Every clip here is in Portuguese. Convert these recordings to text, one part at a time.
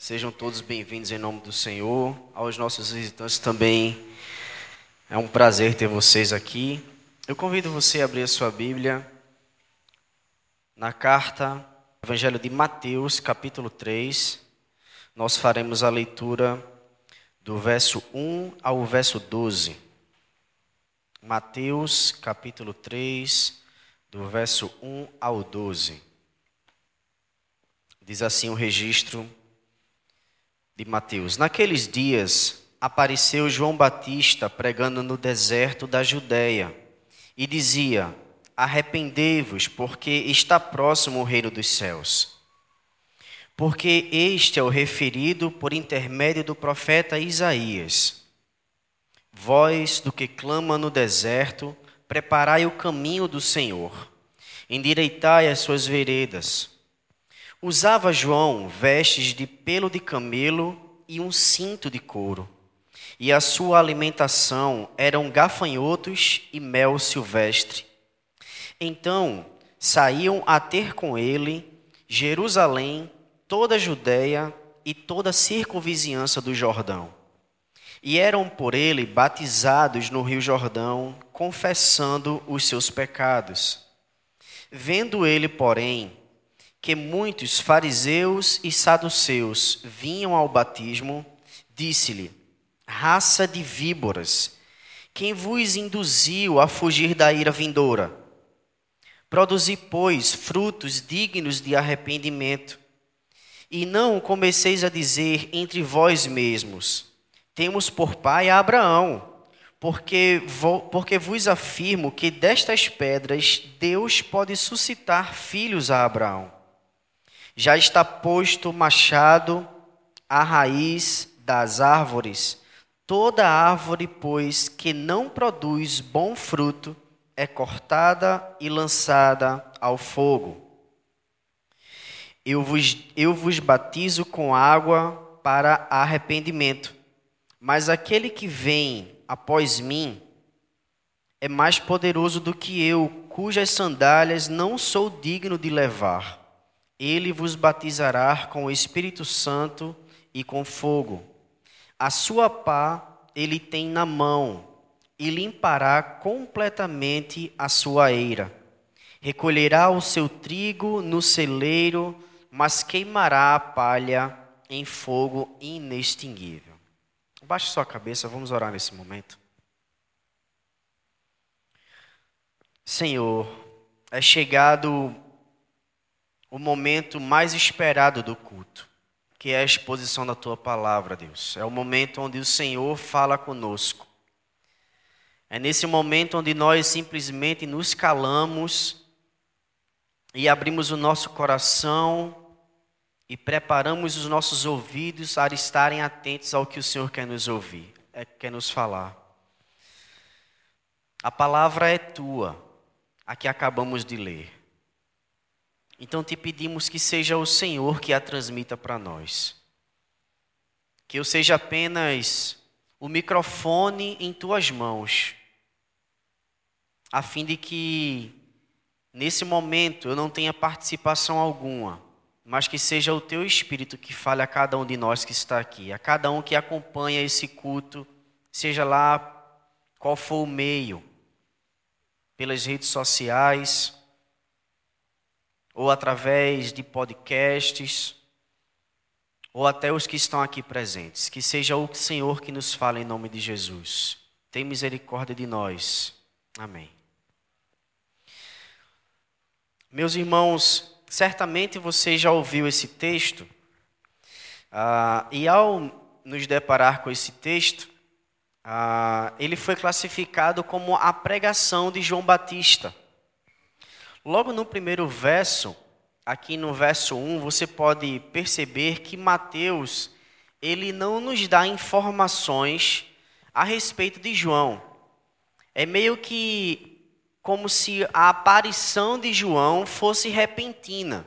Sejam todos bem-vindos em nome do Senhor. Aos nossos visitantes também é um prazer ter vocês aqui. Eu convido você a abrir a sua Bíblia na carta Evangelho de Mateus, capítulo 3. Nós faremos a leitura do verso 1 ao verso 12. Mateus, capítulo 3, do verso 1 ao 12. Diz assim o registro de Mateus. Naqueles dias apareceu João Batista pregando no deserto da Judéia e dizia: Arrependei-vos, porque está próximo o reino dos céus. Porque este é o referido por intermédio do profeta Isaías. Voz do que clama no deserto, preparai o caminho do Senhor, endireitai as suas veredas. Usava João vestes de pelo de camelo e um cinto de couro. E a sua alimentação eram gafanhotos e mel silvestre. Então saíam a ter com ele Jerusalém, toda a Judéia e toda a circunvizinhança do Jordão. E eram por ele batizados no Rio Jordão, confessando os seus pecados. Vendo ele, porém, que muitos fariseus e saduceus vinham ao batismo, disse-lhe: Raça de víboras, quem vos induziu a fugir da ira vindoura? Produzi, pois, frutos dignos de arrependimento. E não comeceis a dizer entre vós mesmos: Temos por pai a Abraão, porque, porque vos afirmo que destas pedras Deus pode suscitar filhos a Abraão. Já está posto machado à raiz das árvores. Toda árvore, pois, que não produz bom fruto, é cortada e lançada ao fogo. Eu vos, eu vos batizo com água para arrependimento, mas aquele que vem após mim é mais poderoso do que eu, cujas sandálias não sou digno de levar. Ele vos batizará com o Espírito Santo e com fogo. A sua pá ele tem na mão e limpará completamente a sua eira. Recolherá o seu trigo no celeiro, mas queimará a palha em fogo inextinguível. Baixe sua cabeça, vamos orar nesse momento. Senhor, é chegado o momento mais esperado do culto, que é a exposição da tua palavra, Deus. É o momento onde o Senhor fala conosco. É nesse momento onde nós simplesmente nos calamos e abrimos o nosso coração e preparamos os nossos ouvidos para estarem atentos ao que o Senhor quer nos ouvir, é, quer nos falar. A palavra é tua, a que acabamos de ler. Então te pedimos que seja o Senhor que a transmita para nós. Que eu seja apenas o microfone em tuas mãos, a fim de que nesse momento eu não tenha participação alguma, mas que seja o teu espírito que fale a cada um de nós que está aqui, a cada um que acompanha esse culto, seja lá qual for o meio, pelas redes sociais, ou através de podcasts, ou até os que estão aqui presentes. Que seja o Senhor que nos fale em nome de Jesus. Tem misericórdia de nós. Amém. Meus irmãos, certamente você já ouviu esse texto, ah, e ao nos deparar com esse texto, ah, ele foi classificado como a pregação de João Batista. Logo no primeiro verso, aqui no verso 1, você pode perceber que Mateus ele não nos dá informações a respeito de João. É meio que como se a aparição de João fosse repentina.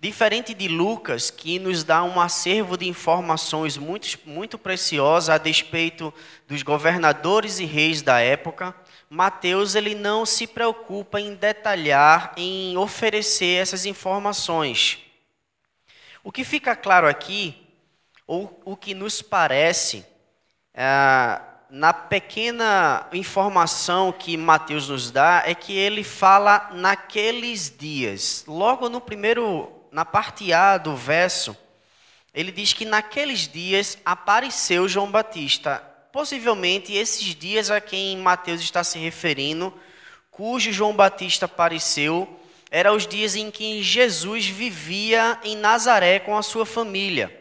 Diferente de Lucas, que nos dá um acervo de informações muito, muito preciosas a despeito dos governadores e reis da época, Mateus ele não se preocupa em detalhar, em oferecer essas informações. O que fica claro aqui, ou o que nos parece, é, na pequena informação que Mateus nos dá, é que ele fala naqueles dias. Logo no primeiro, na parte A do verso, ele diz que naqueles dias apareceu João Batista possivelmente esses dias a quem Mateus está se referindo, cujo João Batista apareceu, eram os dias em que Jesus vivia em Nazaré com a sua família.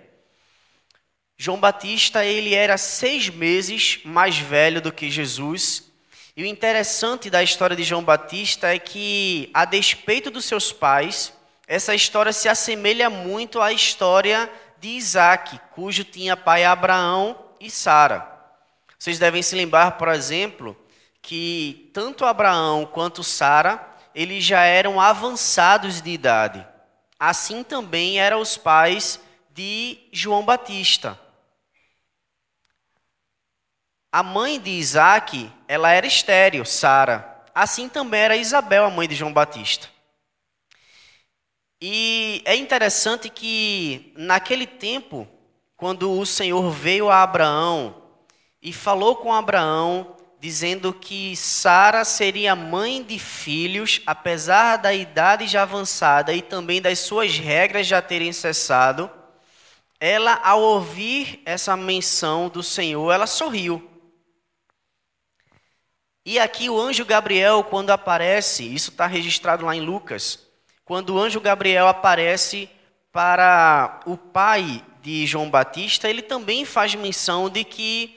João Batista ele era seis meses mais velho do que Jesus. E o interessante da história de João Batista é que, a despeito dos seus pais, essa história se assemelha muito à história de Isaac, cujo tinha pai Abraão e Sara. Vocês devem se lembrar, por exemplo, que tanto Abraão quanto Sara, eles já eram avançados de idade. Assim também eram os pais de João Batista. A mãe de Isaac, ela era estéril, Sara. Assim também era Isabel, a mãe de João Batista. E é interessante que naquele tempo, quando o Senhor veio a Abraão e falou com Abraão, dizendo que Sara seria mãe de filhos, apesar da idade já avançada e também das suas regras já terem cessado. Ela, ao ouvir essa menção do Senhor, ela sorriu. E aqui o anjo Gabriel, quando aparece, isso está registrado lá em Lucas, quando o anjo Gabriel aparece para o pai de João Batista, ele também faz menção de que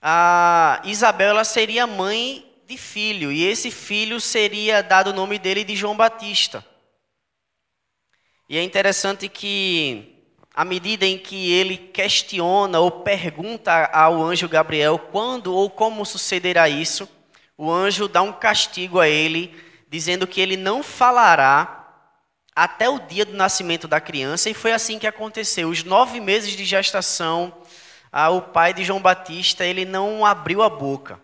a Isabel ela seria mãe de filho, e esse filho seria dado o nome dele de João Batista. E é interessante que, à medida em que ele questiona ou pergunta ao anjo Gabriel quando ou como sucederá isso, o anjo dá um castigo a ele, dizendo que ele não falará até o dia do nascimento da criança, e foi assim que aconteceu. Os nove meses de gestação ah, o pai de João Batista ele não abriu a boca.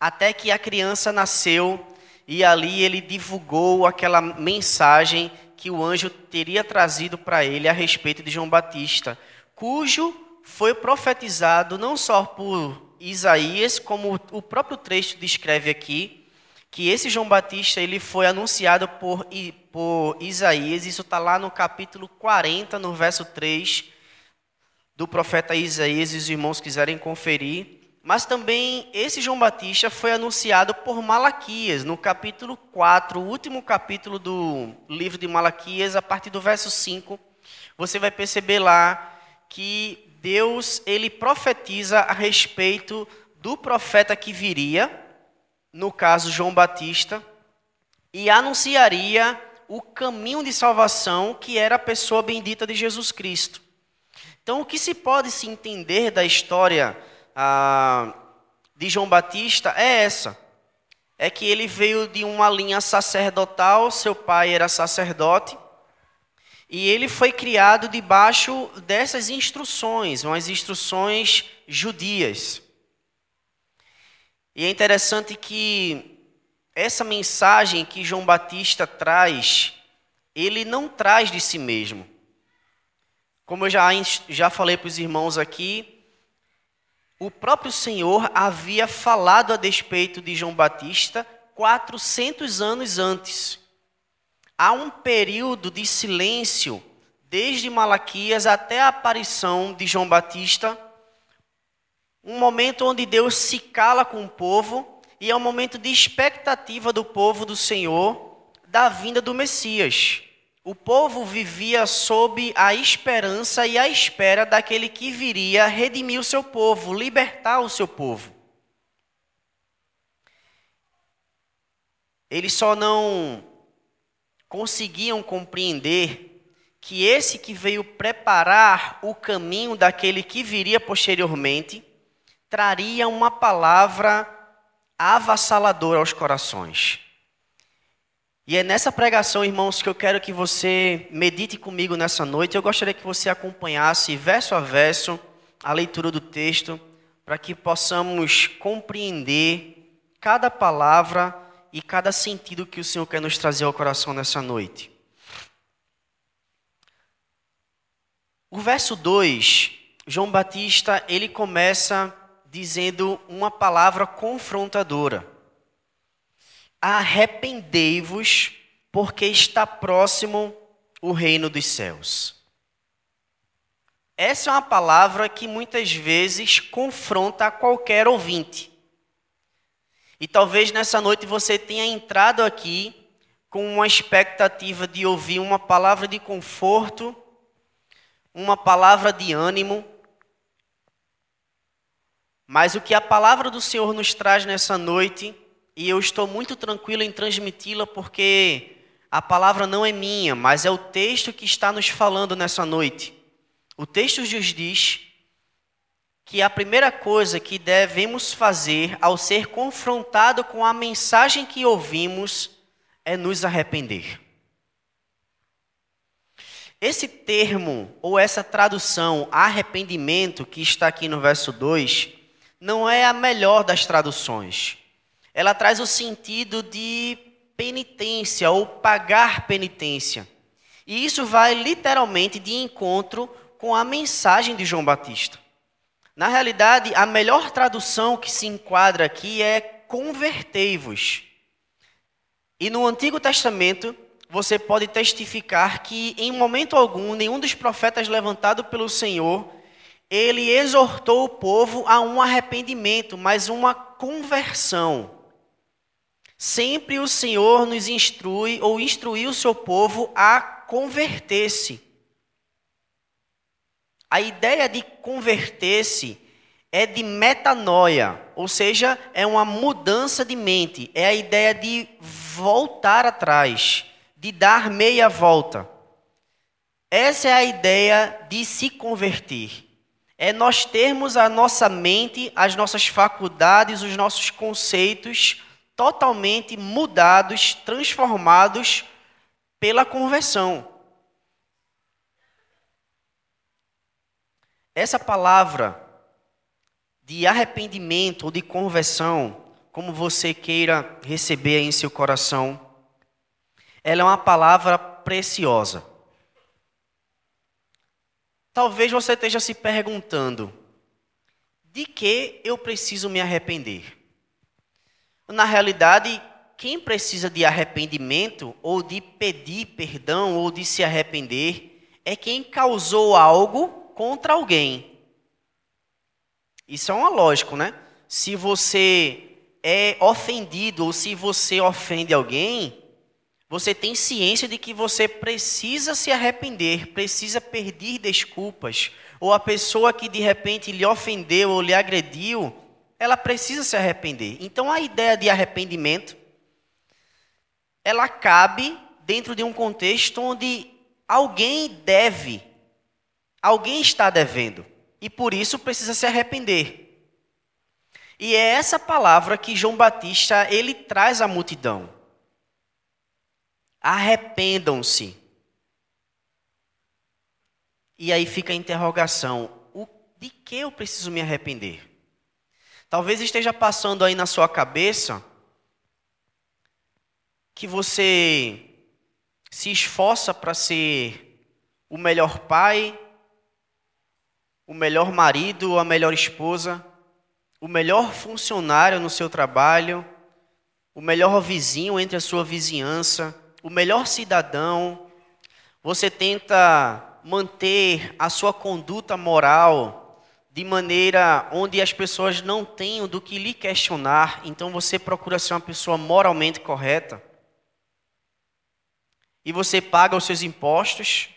Até que a criança nasceu e ali ele divulgou aquela mensagem que o anjo teria trazido para ele a respeito de João Batista, cujo foi profetizado não só por Isaías, como o próprio texto descreve aqui, que esse João Batista ele foi anunciado por, por Isaías, isso está lá no capítulo 40, no verso 3, do profeta Isaías, e os irmãos quiserem conferir. Mas também esse João Batista foi anunciado por Malaquias, no capítulo 4, o último capítulo do livro de Malaquias, a partir do verso 5. Você vai perceber lá que Deus ele profetiza a respeito do profeta que viria, no caso João Batista, e anunciaria o caminho de salvação que era a pessoa bendita de Jesus Cristo. Então, o que se pode se entender da história ah, de João Batista é essa: é que ele veio de uma linha sacerdotal, seu pai era sacerdote, e ele foi criado debaixo dessas instruções, umas instruções judias. E é interessante que essa mensagem que João Batista traz, ele não traz de si mesmo. Como eu já, já falei para os irmãos aqui, o próprio Senhor havia falado a despeito de João Batista 400 anos antes. Há um período de silêncio, desde Malaquias até a aparição de João Batista, um momento onde Deus se cala com o povo e é um momento de expectativa do povo do Senhor da vinda do Messias. O povo vivia sob a esperança e a espera daquele que viria redimir o seu povo, libertar o seu povo. Eles só não conseguiam compreender que esse que veio preparar o caminho daquele que viria posteriormente traria uma palavra avassaladora aos corações. E é nessa pregação, irmãos, que eu quero que você medite comigo nessa noite. Eu gostaria que você acompanhasse verso a verso a leitura do texto, para que possamos compreender cada palavra e cada sentido que o Senhor quer nos trazer ao coração nessa noite. O verso 2, João Batista, ele começa dizendo uma palavra confrontadora. Arrependei-vos, porque está próximo o reino dos céus. Essa é uma palavra que muitas vezes confronta qualquer ouvinte. E talvez nessa noite você tenha entrado aqui com uma expectativa de ouvir uma palavra de conforto, uma palavra de ânimo. Mas o que a palavra do Senhor nos traz nessa noite, e eu estou muito tranquilo em transmiti-la porque a palavra não é minha, mas é o texto que está nos falando nessa noite. O texto nos diz que a primeira coisa que devemos fazer ao ser confrontado com a mensagem que ouvimos é nos arrepender. Esse termo ou essa tradução arrependimento que está aqui no verso 2 não é a melhor das traduções. Ela traz o sentido de penitência ou pagar penitência. E isso vai literalmente de encontro com a mensagem de João Batista. Na realidade, a melhor tradução que se enquadra aqui é convertei-vos. E no Antigo Testamento, você pode testificar que em momento algum, nenhum dos profetas levantado pelo Senhor, ele exortou o povo a um arrependimento, mas uma conversão. Sempre o Senhor nos instrui ou instruiu o seu povo a converter-se. A ideia de converter-se é de metanoia, ou seja, é uma mudança de mente, é a ideia de voltar atrás, de dar meia volta. Essa é a ideia de se converter. É nós termos a nossa mente, as nossas faculdades, os nossos conceitos totalmente mudados, transformados pela conversão. Essa palavra de arrependimento ou de conversão, como você queira receber em seu coração, ela é uma palavra preciosa. Talvez você esteja se perguntando: de que eu preciso me arrepender? Na realidade, quem precisa de arrependimento, ou de pedir perdão, ou de se arrepender, é quem causou algo contra alguém. Isso é uma lógico, né? Se você é ofendido ou se você ofende alguém, você tem ciência de que você precisa se arrepender, precisa pedir desculpas, ou a pessoa que de repente lhe ofendeu ou lhe agrediu, ela precisa se arrepender. Então a ideia de arrependimento ela cabe dentro de um contexto onde alguém deve Alguém está devendo e por isso precisa se arrepender. E é essa palavra que João Batista ele traz à multidão. Arrependam-se. E aí fica a interrogação: o, de que eu preciso me arrepender? Talvez esteja passando aí na sua cabeça que você se esforça para ser o melhor pai, o melhor marido a melhor esposa, o melhor funcionário no seu trabalho, o melhor vizinho entre a sua vizinhança, o melhor cidadão. Você tenta manter a sua conduta moral de maneira onde as pessoas não tenham do que lhe questionar, então você procura ser uma pessoa moralmente correta. E você paga os seus impostos,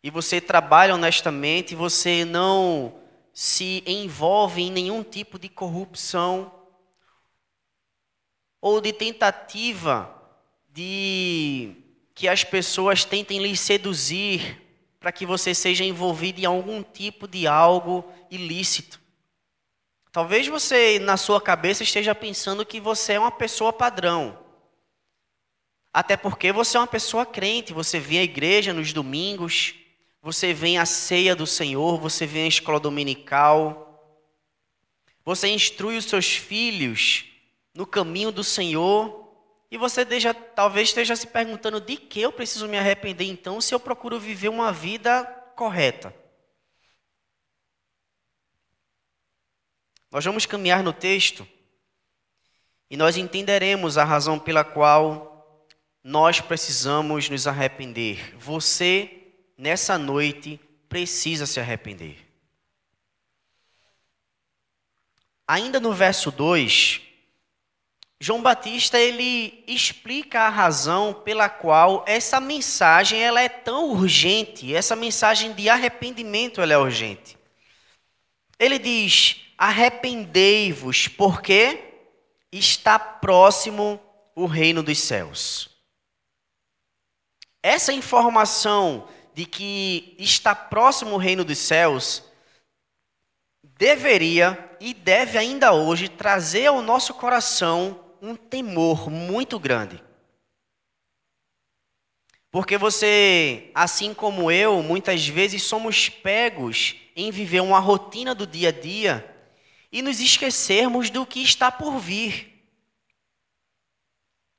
e você trabalha honestamente, você não se envolve em nenhum tipo de corrupção ou de tentativa de que as pessoas tentem lhe seduzir para que você seja envolvido em algum tipo de algo ilícito. Talvez você, na sua cabeça, esteja pensando que você é uma pessoa padrão. Até porque você é uma pessoa crente, você vem à igreja nos domingos, você vem à ceia do Senhor, você vem à escola dominical, você instrui os seus filhos no caminho do Senhor, e você deixa, talvez esteja se perguntando de que eu preciso me arrepender então se eu procuro viver uma vida correta. Nós vamos caminhar no texto e nós entenderemos a razão pela qual nós precisamos nos arrepender. Você, nessa noite, precisa se arrepender. Ainda no verso 2, João Batista ele explica a razão pela qual essa mensagem ela é tão urgente, essa mensagem de arrependimento ela é urgente. Ele diz: arrependei-vos, porque está próximo o reino dos céus. Essa informação de que está próximo o reino dos céus deveria e deve ainda hoje trazer ao nosso coração um temor muito grande. Porque você, assim como eu, muitas vezes somos pegos em viver uma rotina do dia a dia e nos esquecermos do que está por vir.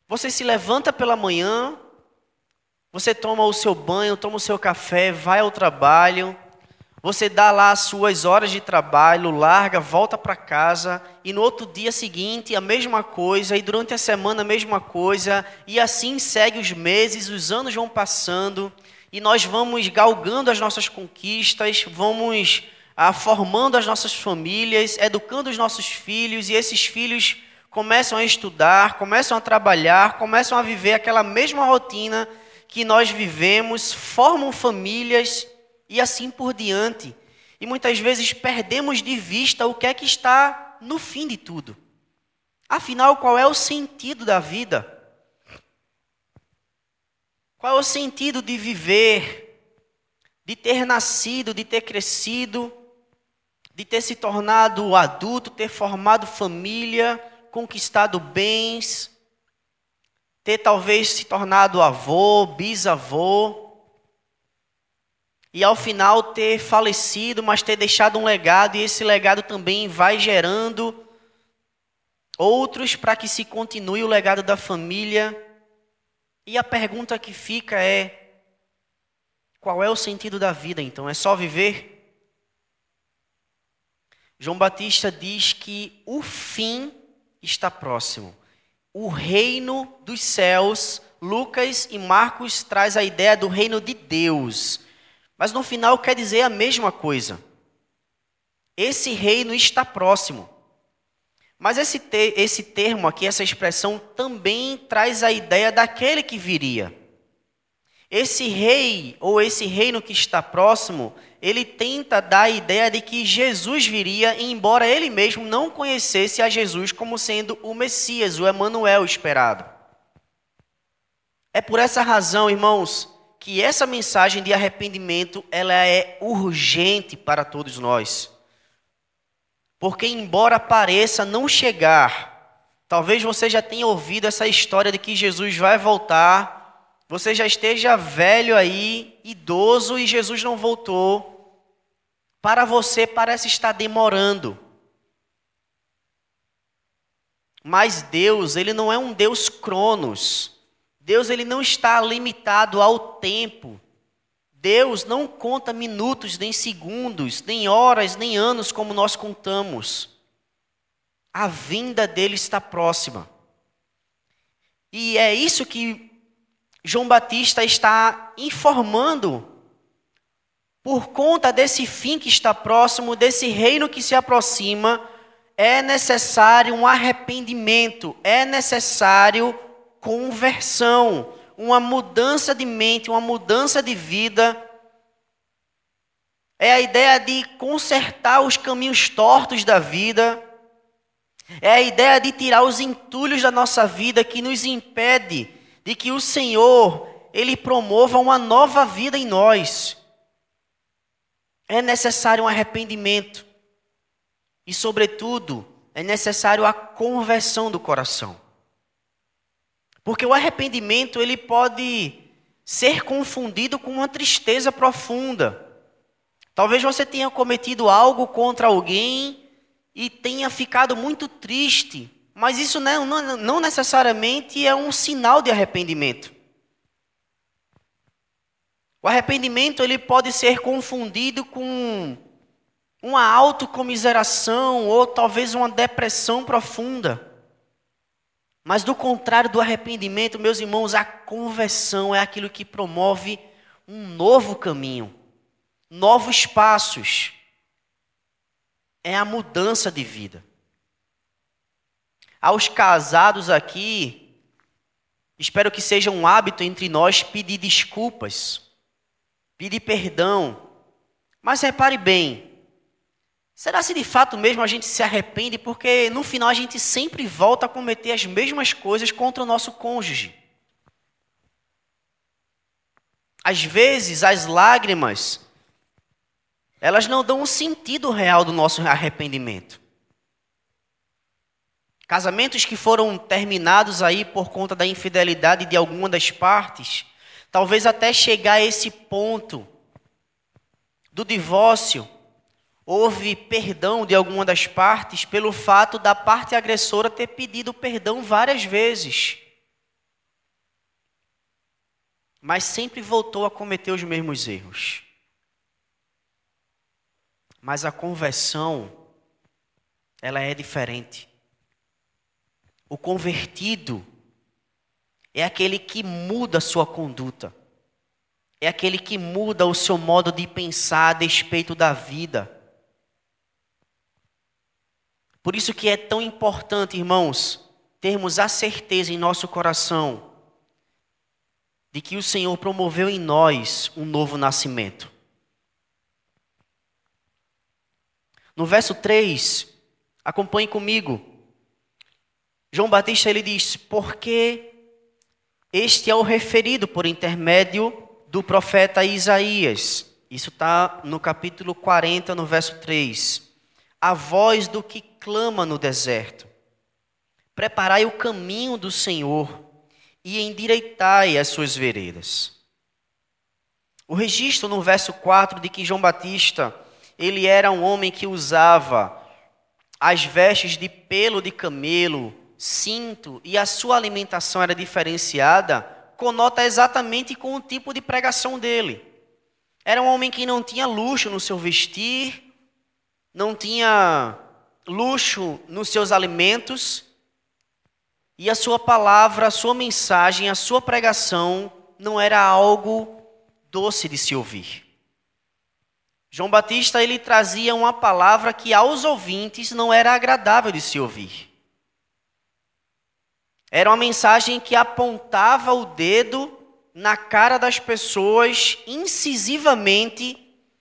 Você se levanta pela manhã, você toma o seu banho, toma o seu café, vai ao trabalho, você dá lá as suas horas de trabalho, larga, volta para casa e no outro dia seguinte a mesma coisa e durante a semana a mesma coisa e assim segue os meses, os anos vão passando e nós vamos galgando as nossas conquistas, vamos ah, formando as nossas famílias, educando os nossos filhos, e esses filhos começam a estudar, começam a trabalhar, começam a viver aquela mesma rotina que nós vivemos, formam famílias e assim por diante. E muitas vezes perdemos de vista o que é que está no fim de tudo. Afinal, qual é o sentido da vida? Qual é o sentido de viver, de ter nascido, de ter crescido? de ter se tornado adulto, ter formado família, conquistado bens, ter talvez se tornado avô, bisavô, e ao final ter falecido, mas ter deixado um legado, e esse legado também vai gerando outros para que se continue o legado da família. E a pergunta que fica é: qual é o sentido da vida então? É só viver? João Batista diz que o fim está próximo. O reino dos céus, Lucas e Marcos traz a ideia do reino de Deus. Mas no final quer dizer a mesma coisa. Esse reino está próximo. Mas esse, te, esse termo aqui, essa expressão, também traz a ideia daquele que viria. Esse rei, ou esse reino que está próximo, ele tenta dar a ideia de que Jesus viria, embora ele mesmo não conhecesse a Jesus como sendo o Messias, o Emanuel esperado. É por essa razão, irmãos, que essa mensagem de arrependimento, ela é urgente para todos nós. Porque embora pareça não chegar, talvez você já tenha ouvido essa história de que Jesus vai voltar você já esteja velho aí, idoso e Jesus não voltou. Para você parece estar demorando. Mas Deus, ele não é um Deus cronos. Deus ele não está limitado ao tempo. Deus não conta minutos, nem segundos, nem horas, nem anos como nós contamos. A vinda dele está próxima. E é isso que João Batista está informando por conta desse fim que está próximo, desse reino que se aproxima, é necessário um arrependimento, é necessário conversão, uma mudança de mente, uma mudança de vida. É a ideia de consertar os caminhos tortos da vida. É a ideia de tirar os entulhos da nossa vida que nos impede de que o Senhor, ele promova uma nova vida em nós. É necessário um arrependimento. E, sobretudo, é necessário a conversão do coração. Porque o arrependimento ele pode ser confundido com uma tristeza profunda. Talvez você tenha cometido algo contra alguém e tenha ficado muito triste, mas isso não, não, não necessariamente é um sinal de arrependimento. O arrependimento ele pode ser confundido com uma autocomiseração ou talvez uma depressão profunda. Mas do contrário do arrependimento, meus irmãos, a conversão é aquilo que promove um novo caminho, novos passos. É a mudança de vida. Aos casados aqui, espero que seja um hábito entre nós pedir desculpas, pedir perdão. Mas repare bem, Será se de fato mesmo a gente se arrepende? Porque no final a gente sempre volta a cometer as mesmas coisas contra o nosso cônjuge. Às vezes as lágrimas, elas não dão um sentido real do nosso arrependimento. Casamentos que foram terminados aí por conta da infidelidade de alguma das partes, talvez até chegar a esse ponto do divórcio, houve perdão de alguma das partes pelo fato da parte agressora ter pedido perdão várias vezes. Mas sempre voltou a cometer os mesmos erros. Mas a conversão, ela é diferente. O convertido é aquele que muda a sua conduta. É aquele que muda o seu modo de pensar a despeito da vida por isso que é tão importante, irmãos, termos a certeza em nosso coração de que o Senhor promoveu em nós um novo nascimento. No verso 3, acompanhe comigo. João Batista ele diz: "Porque este é o referido por intermédio do profeta Isaías". Isso está no capítulo 40, no verso 3. A voz do que clama no deserto: Preparai o caminho do Senhor e endireitai as suas veredas. O registro no verso 4 de que João Batista, ele era um homem que usava as vestes de pelo de camelo, cinto, e a sua alimentação era diferenciada, conota exatamente com o tipo de pregação dele. Era um homem que não tinha luxo no seu vestir, não tinha luxo nos seus alimentos, e a sua palavra, a sua mensagem, a sua pregação não era algo doce de se ouvir. João Batista ele trazia uma palavra que aos ouvintes não era agradável de se ouvir. Era uma mensagem que apontava o dedo na cara das pessoas incisivamente,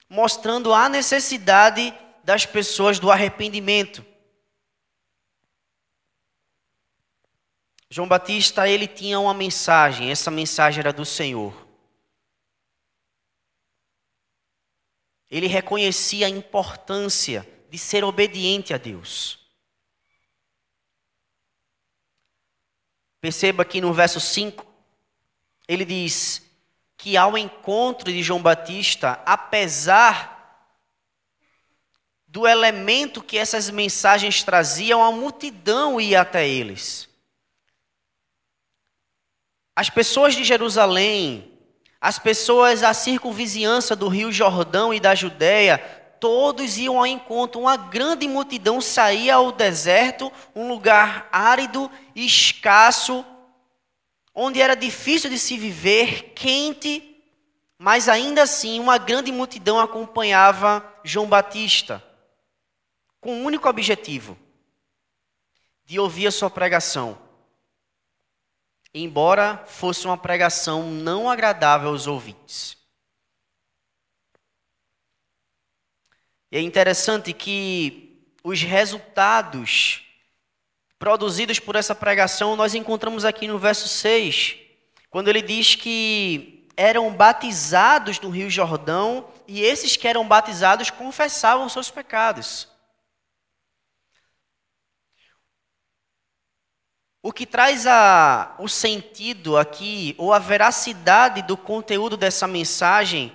mostrando a necessidade das pessoas do arrependimento. João Batista, ele tinha uma mensagem, essa mensagem era do Senhor. Ele reconhecia a importância de ser obediente a Deus. Perceba aqui no verso 5, ele diz que ao encontro de João Batista, apesar do elemento que essas mensagens traziam, a multidão ia até eles. As pessoas de Jerusalém, as pessoas da circunvizinhança do Rio Jordão e da Judéia, todos iam ao encontro. Uma grande multidão saía ao deserto, um lugar árido escasso, onde era difícil de se viver, quente, mas ainda assim uma grande multidão acompanhava João Batista com um único objetivo: de ouvir a sua pregação. Embora fosse uma pregação não agradável aos ouvintes. E é interessante que os resultados produzidos por essa pregação nós encontramos aqui no verso 6, quando ele diz que eram batizados no Rio Jordão e esses que eram batizados confessavam seus pecados. O que traz a, o sentido aqui, ou a veracidade do conteúdo dessa mensagem,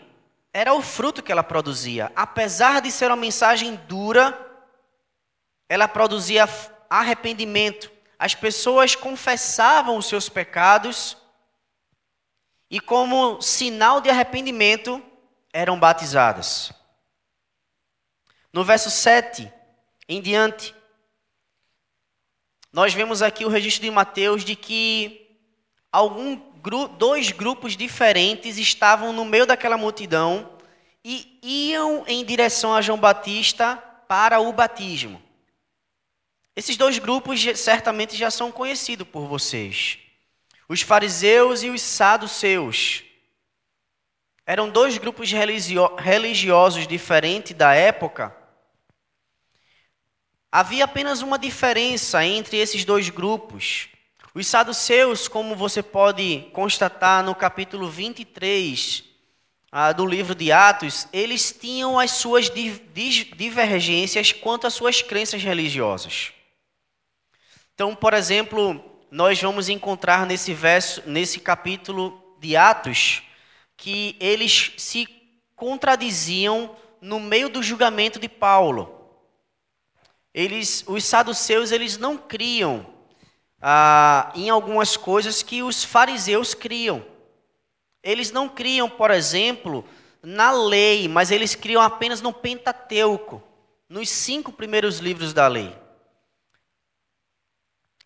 era o fruto que ela produzia. Apesar de ser uma mensagem dura, ela produzia arrependimento. As pessoas confessavam os seus pecados e, como sinal de arrependimento, eram batizadas. No verso 7 em diante, nós vemos aqui o registro de Mateus de que algum, dois grupos diferentes estavam no meio daquela multidão e iam em direção a João Batista para o batismo. Esses dois grupos certamente já são conhecidos por vocês. Os fariseus e os saduceus. Eram dois grupos religiosos diferentes da época, Havia apenas uma diferença entre esses dois grupos. Os saduceus, como você pode constatar no capítulo 23 ah, do livro de Atos, eles tinham as suas divergências quanto às suas crenças religiosas. Então, por exemplo, nós vamos encontrar nesse verso, nesse capítulo de Atos, que eles se contradiziam no meio do julgamento de Paulo eles, os saduceus, eles não criam ah, em algumas coisas que os fariseus criam. Eles não criam, por exemplo, na lei, mas eles criam apenas no Pentateuco, nos cinco primeiros livros da lei.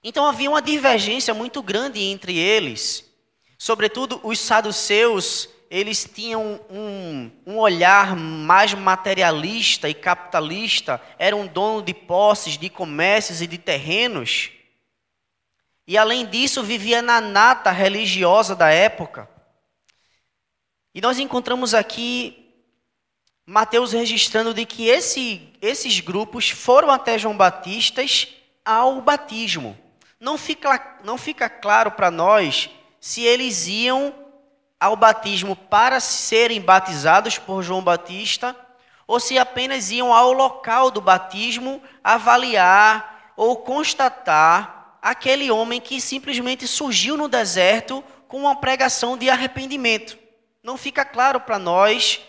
Então havia uma divergência muito grande entre eles. Sobretudo os saduceus, eles tinham um, um olhar mais materialista e capitalista, eram dono de posses, de comércios e de terrenos. E além disso, vivia na nata religiosa da época. E nós encontramos aqui Mateus registrando de que esse, esses grupos foram até João Batista ao batismo. Não fica, não fica claro para nós se eles iam ao batismo para serem batizados por João Batista, ou se apenas iam ao local do batismo avaliar ou constatar aquele homem que simplesmente surgiu no deserto com uma pregação de arrependimento. Não fica claro para nós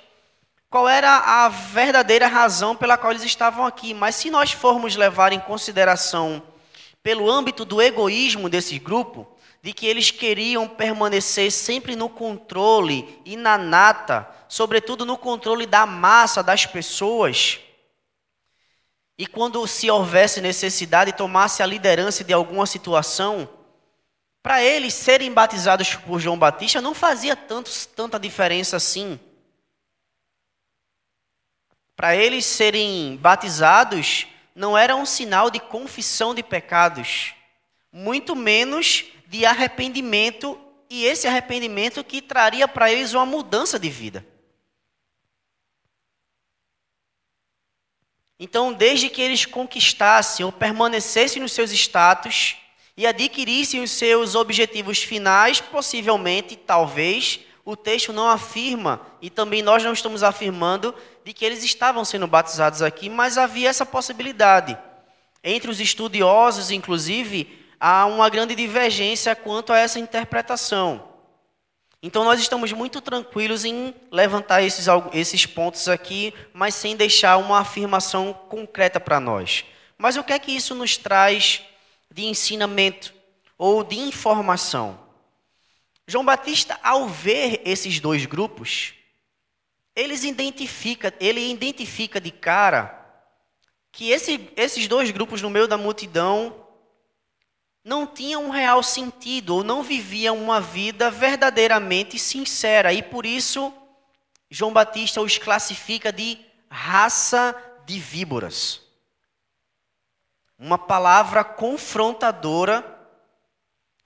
qual era a verdadeira razão pela qual eles estavam aqui, mas se nós formos levar em consideração pelo âmbito do egoísmo desse grupo, de que eles queriam permanecer sempre no controle e na nata, sobretudo no controle da massa das pessoas. E quando se houvesse necessidade, tomasse a liderança de alguma situação, para eles serem batizados por João Batista não fazia tanto, tanta diferença assim. Para eles serem batizados não era um sinal de confissão de pecados, muito menos de arrependimento e esse arrependimento que traria para eles uma mudança de vida. Então, desde que eles conquistassem ou permanecessem nos seus status e adquirissem os seus objetivos finais, possivelmente, talvez, o texto não afirma, e também nós não estamos afirmando, de que eles estavam sendo batizados aqui, mas havia essa possibilidade. Entre os estudiosos, inclusive, há uma grande divergência quanto a essa interpretação. Então, nós estamos muito tranquilos em levantar esses, esses pontos aqui, mas sem deixar uma afirmação concreta para nós. Mas o que é que isso nos traz de ensinamento ou de informação? João Batista, ao ver esses dois grupos, eles identifica, ele identifica de cara que esse, esses dois grupos no meio da multidão não tinham um real sentido ou não viviam uma vida verdadeiramente sincera. E por isso, João Batista os classifica de raça de víboras. Uma palavra confrontadora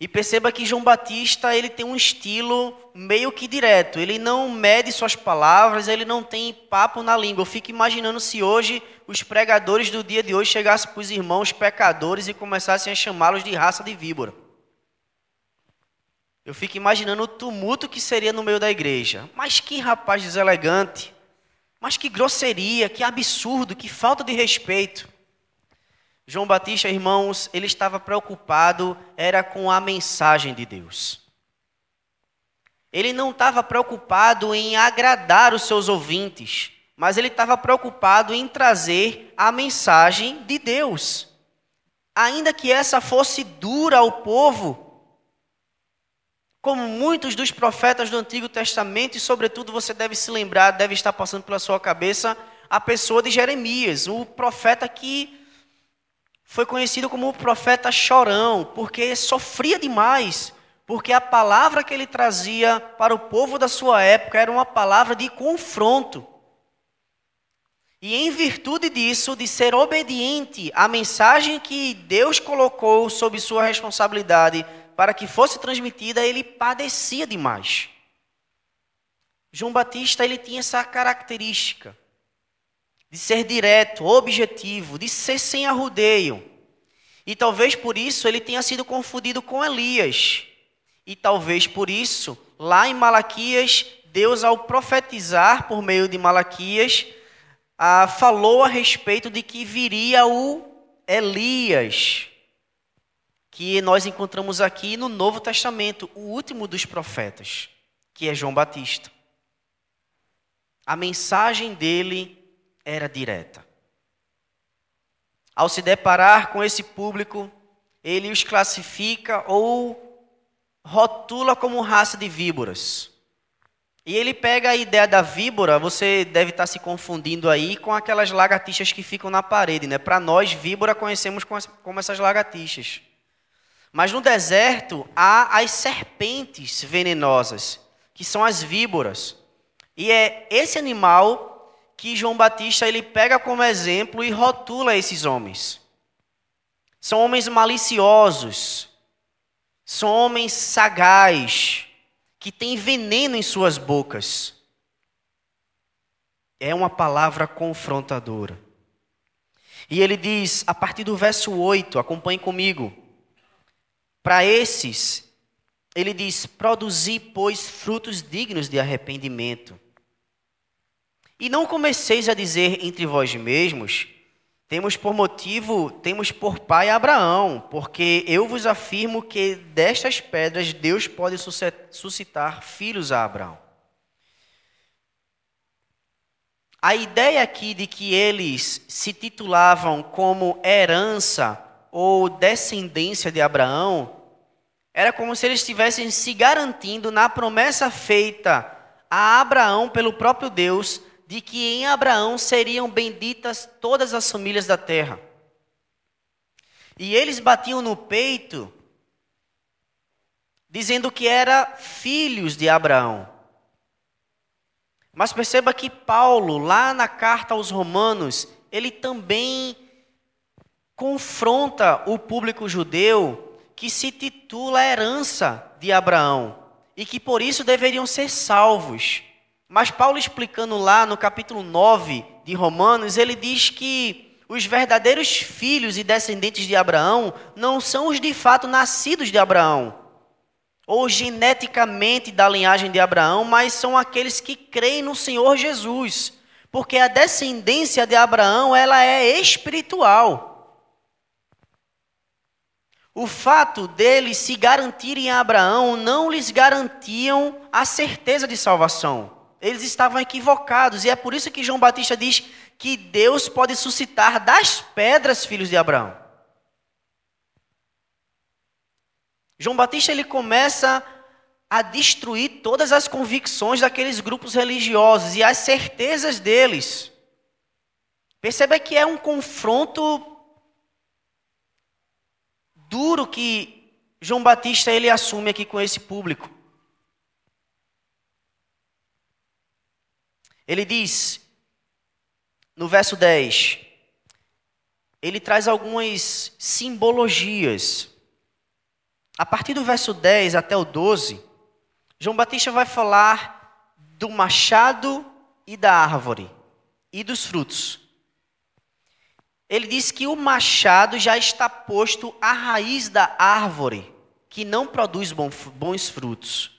e perceba que João Batista ele tem um estilo meio que direto. Ele não mede suas palavras, ele não tem papo na língua. Eu fico imaginando se hoje os pregadores do dia de hoje chegassem para os irmãos pecadores e começassem a chamá-los de raça de víbora. Eu fico imaginando o tumulto que seria no meio da igreja. Mas que rapaz deselegante. Mas que grosseria, que absurdo, que falta de respeito. João Batista, irmãos, ele estava preocupado era com a mensagem de Deus. Ele não estava preocupado em agradar os seus ouvintes, mas ele estava preocupado em trazer a mensagem de Deus. Ainda que essa fosse dura ao povo, como muitos dos profetas do Antigo Testamento, e sobretudo você deve se lembrar, deve estar passando pela sua cabeça, a pessoa de Jeremias, o profeta que foi conhecido como o profeta chorão, porque sofria demais, porque a palavra que ele trazia para o povo da sua época era uma palavra de confronto. E em virtude disso, de ser obediente à mensagem que Deus colocou sob sua responsabilidade para que fosse transmitida, ele padecia demais. João Batista ele tinha essa característica de ser direto, objetivo, de ser sem arrudeio. E talvez por isso ele tenha sido confundido com Elias. E talvez por isso, lá em Malaquias, Deus, ao profetizar por meio de Malaquias, ah, falou a respeito de que viria o Elias, que nós encontramos aqui no Novo Testamento, o último dos profetas, que é João Batista. A mensagem dele era direta. Ao se deparar com esse público, ele os classifica ou rotula como raça de víboras. E ele pega a ideia da víbora, você deve estar se confundindo aí com aquelas lagartixas que ficam na parede, né? Para nós, víbora conhecemos como essas lagartixas. Mas no deserto há as serpentes venenosas, que são as víboras. E é esse animal que João Batista ele pega como exemplo e rotula esses homens. São homens maliciosos, são homens sagaz, que têm veneno em suas bocas. É uma palavra confrontadora. E ele diz, a partir do verso 8, acompanhe comigo. Para esses, ele diz: Produzi, pois, frutos dignos de arrependimento. E não comeceis a dizer entre vós mesmos: Temos por motivo, temos por pai Abraão, porque eu vos afirmo que destas pedras Deus pode suscitar filhos a Abraão. A ideia aqui de que eles se titulavam como herança ou descendência de Abraão era como se eles estivessem se garantindo na promessa feita a Abraão pelo próprio Deus de que em Abraão seriam benditas todas as famílias da terra. E eles batiam no peito, dizendo que eram filhos de Abraão. Mas perceba que Paulo, lá na carta aos Romanos, ele também confronta o público judeu que se titula herança de Abraão e que por isso deveriam ser salvos. Mas Paulo explicando lá no capítulo 9 de Romanos, ele diz que os verdadeiros filhos e descendentes de Abraão não são os de fato nascidos de Abraão, ou geneticamente da linhagem de Abraão, mas são aqueles que creem no Senhor Jesus. Porque a descendência de Abraão, ela é espiritual. O fato deles se garantirem a Abraão não lhes garantiam a certeza de salvação. Eles estavam equivocados, e é por isso que João Batista diz que Deus pode suscitar das pedras filhos de Abraão. João Batista ele começa a destruir todas as convicções daqueles grupos religiosos e as certezas deles. Perceba que é um confronto duro que João Batista ele assume aqui com esse público. Ele diz, no verso 10, ele traz algumas simbologias. A partir do verso 10 até o 12, João Batista vai falar do machado e da árvore e dos frutos. Ele diz que o machado já está posto à raiz da árvore. que não produz bons frutos.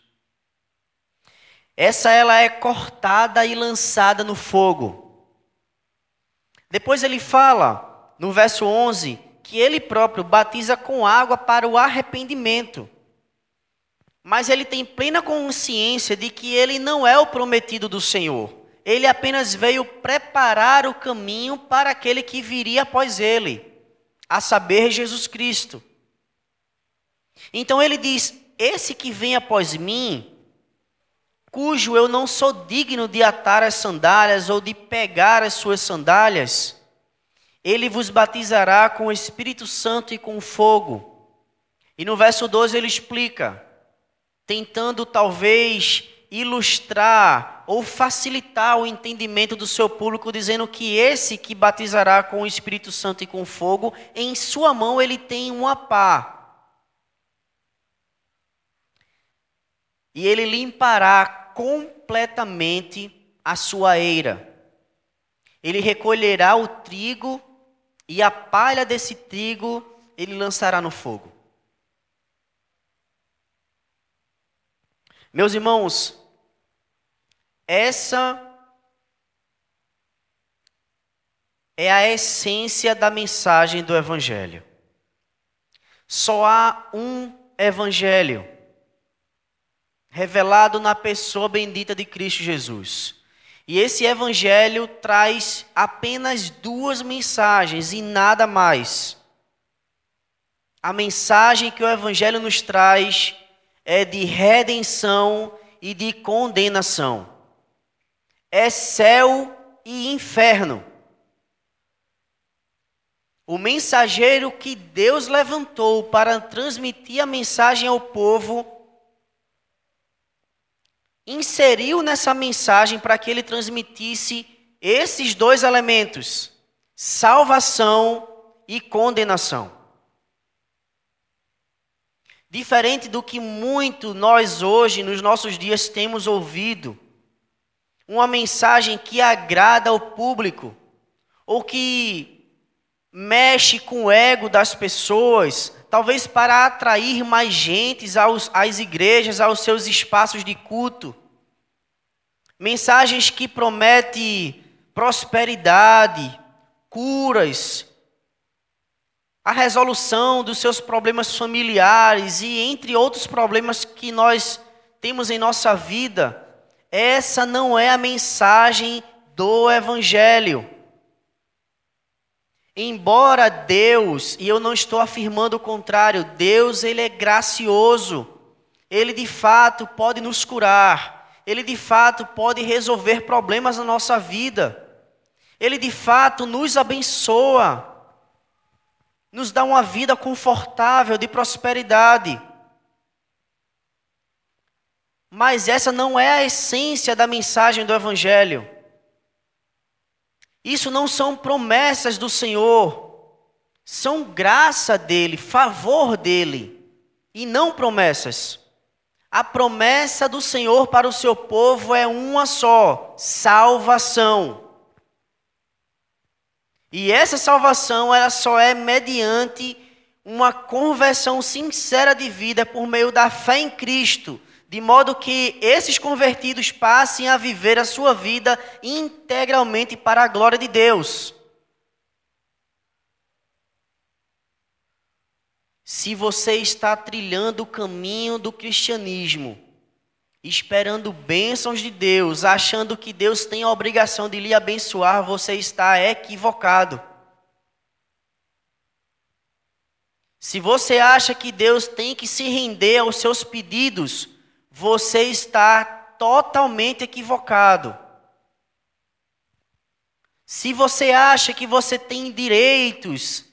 Essa ela é cortada e lançada no fogo. Depois ele fala, no verso 11, que ele próprio batiza com água para o arrependimento. Mas ele tem plena consciência de que ele não é o prometido do Senhor. Ele apenas veio preparar o caminho para aquele que viria após ele, a saber, Jesus Cristo. Então ele diz: Esse que vem após mim, cujo eu não sou digno de atar as sandálias ou de pegar as suas sandálias, ele vos batizará com o Espírito Santo e com fogo. E no verso 12 ele explica, tentando talvez ilustrar ou facilitar o entendimento do seu público, dizendo que esse que batizará com o Espírito Santo e com fogo, em sua mão ele tem uma pá e ele limpará completamente a sua eira. Ele recolherá o trigo e a palha desse trigo ele lançará no fogo. Meus irmãos, essa é a essência da mensagem do Evangelho. Só há um Evangelho revelado na pessoa bendita de Cristo Jesus. E esse evangelho traz apenas duas mensagens e nada mais. A mensagem que o evangelho nos traz é de redenção e de condenação. É céu e inferno. O mensageiro que Deus levantou para transmitir a mensagem ao povo inseriu nessa mensagem para que ele transmitisse esses dois elementos: salvação e condenação. Diferente do que muito nós hoje, nos nossos dias, temos ouvido, uma mensagem que agrada ao público, ou que mexe com o ego das pessoas, talvez para atrair mais gente às igrejas, aos seus espaços de culto. Mensagens que prometem prosperidade, curas, a resolução dos seus problemas familiares e entre outros problemas que nós temos em nossa vida. Essa não é a mensagem do Evangelho. Embora Deus, e eu não estou afirmando o contrário, Deus ele é gracioso. Ele de fato pode nos curar ele de fato pode resolver problemas na nossa vida. Ele de fato nos abençoa, nos dá uma vida confortável, de prosperidade. Mas essa não é a essência da mensagem do Evangelho. Isso não são promessas do Senhor, são graça dele, favor dele, e não promessas. A promessa do Senhor para o seu povo é uma só: salvação. E essa salvação ela só é mediante uma conversão sincera de vida por meio da fé em Cristo, de modo que esses convertidos passem a viver a sua vida integralmente para a glória de Deus. Se você está trilhando o caminho do cristianismo, esperando bênçãos de Deus, achando que Deus tem a obrigação de lhe abençoar, você está equivocado. Se você acha que Deus tem que se render aos seus pedidos, você está totalmente equivocado. Se você acha que você tem direitos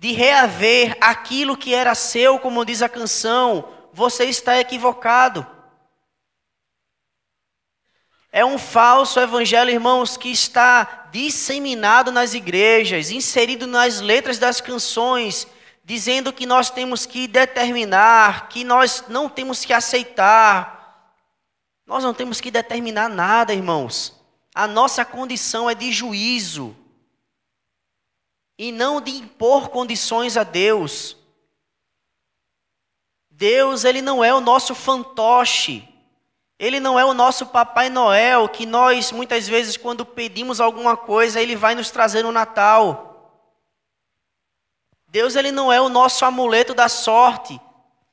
de reaver aquilo que era seu, como diz a canção, você está equivocado. É um falso evangelho, irmãos, que está disseminado nas igrejas, inserido nas letras das canções, dizendo que nós temos que determinar, que nós não temos que aceitar. Nós não temos que determinar nada, irmãos. A nossa condição é de juízo e não de impor condições a Deus. Deus, ele não é o nosso fantoche. Ele não é o nosso Papai Noel, que nós muitas vezes, quando pedimos alguma coisa, ele vai nos trazer no Natal. Deus, ele não é o nosso amuleto da sorte,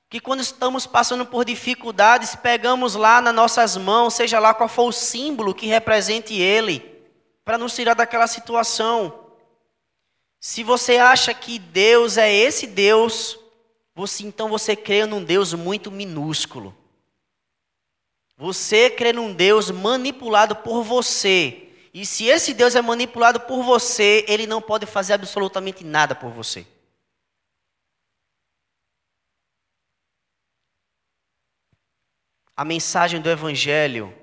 que quando estamos passando por dificuldades, pegamos lá nas nossas mãos, seja lá qual for o símbolo que represente ele, para nos tirar daquela situação. Se você acha que Deus é esse Deus, você então você crê num Deus muito minúsculo. Você crê num Deus manipulado por você. E se esse Deus é manipulado por você, ele não pode fazer absolutamente nada por você. A mensagem do Evangelho,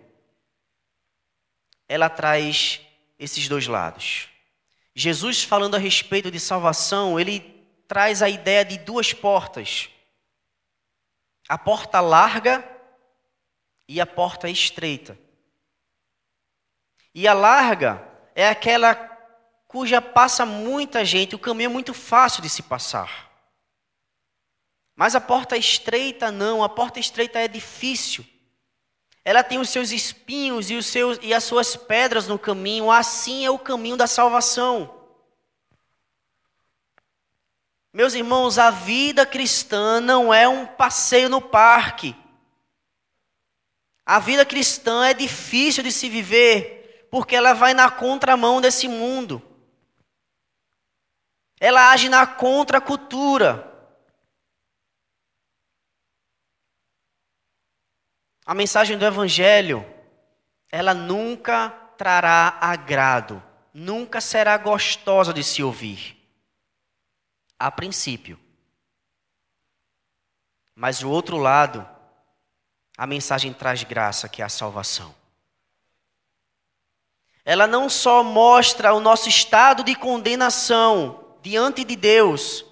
ela traz esses dois lados. Jesus, falando a respeito de salvação, ele traz a ideia de duas portas: a porta larga e a porta estreita. E a larga é aquela cuja passa muita gente, o caminho é muito fácil de se passar. Mas a porta estreita não, a porta estreita é difícil. Ela tem os seus espinhos e, os seus, e as suas pedras no caminho, assim é o caminho da salvação. Meus irmãos, a vida cristã não é um passeio no parque. A vida cristã é difícil de se viver porque ela vai na contramão desse mundo. Ela age na contracultura. A mensagem do evangelho, ela nunca trará agrado, nunca será gostosa de se ouvir. A princípio. Mas o outro lado a mensagem traz graça, que é a salvação. Ela não só mostra o nosso estado de condenação diante de Deus,